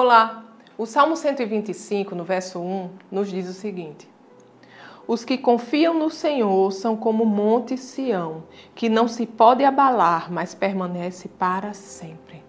Olá! O Salmo 125, no verso 1, nos diz o seguinte: Os que confiam no Senhor são como o monte Sião, que não se pode abalar, mas permanece para sempre.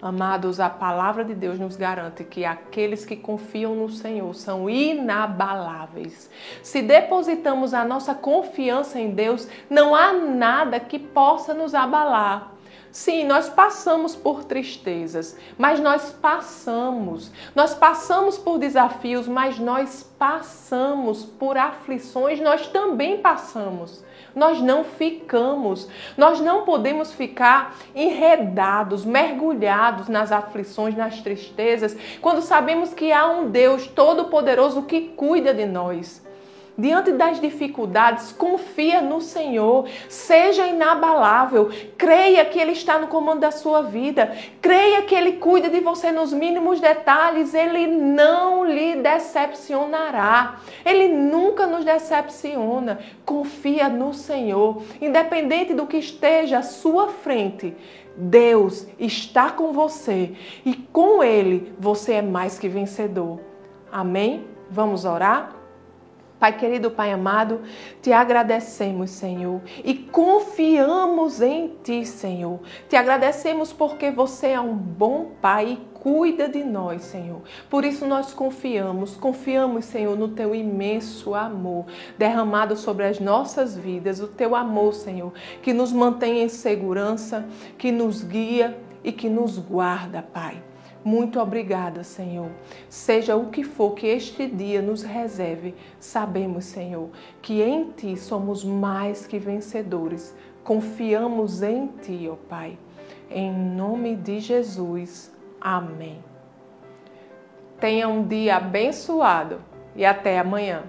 Amados, a palavra de Deus nos garante que aqueles que confiam no Senhor são inabaláveis. Se depositamos a nossa confiança em Deus, não há nada que possa nos abalar. Sim, nós passamos por tristezas, mas nós passamos. Nós passamos por desafios, mas nós passamos por aflições, nós também passamos. Nós não ficamos, nós não podemos ficar enredados, mergulhados nas aflições, nas tristezas, quando sabemos que há um Deus todo-poderoso que cuida de nós. Diante das dificuldades, confia no Senhor, seja inabalável, creia que Ele está no comando da sua vida, creia que Ele cuida de você nos mínimos detalhes, Ele não lhe decepcionará, Ele nunca nos decepciona. Confia no Senhor, independente do que esteja à sua frente. Deus está com você e com Ele você é mais que vencedor. Amém? Vamos orar? Pai querido, Pai amado, te agradecemos, Senhor, e confiamos em Ti, Senhor. Te agradecemos porque você é um bom Pai e cuida de nós, Senhor. Por isso nós confiamos, confiamos, Senhor, no Teu imenso amor derramado sobre as nossas vidas, o Teu amor, Senhor, que nos mantém em segurança, que nos guia e que nos guarda, Pai. Muito obrigada, Senhor. Seja o que for que este dia nos reserve, sabemos, Senhor, que em Ti somos mais que vencedores. Confiamos em Ti, ó Pai. Em nome de Jesus. Amém. Tenha um dia abençoado e até amanhã.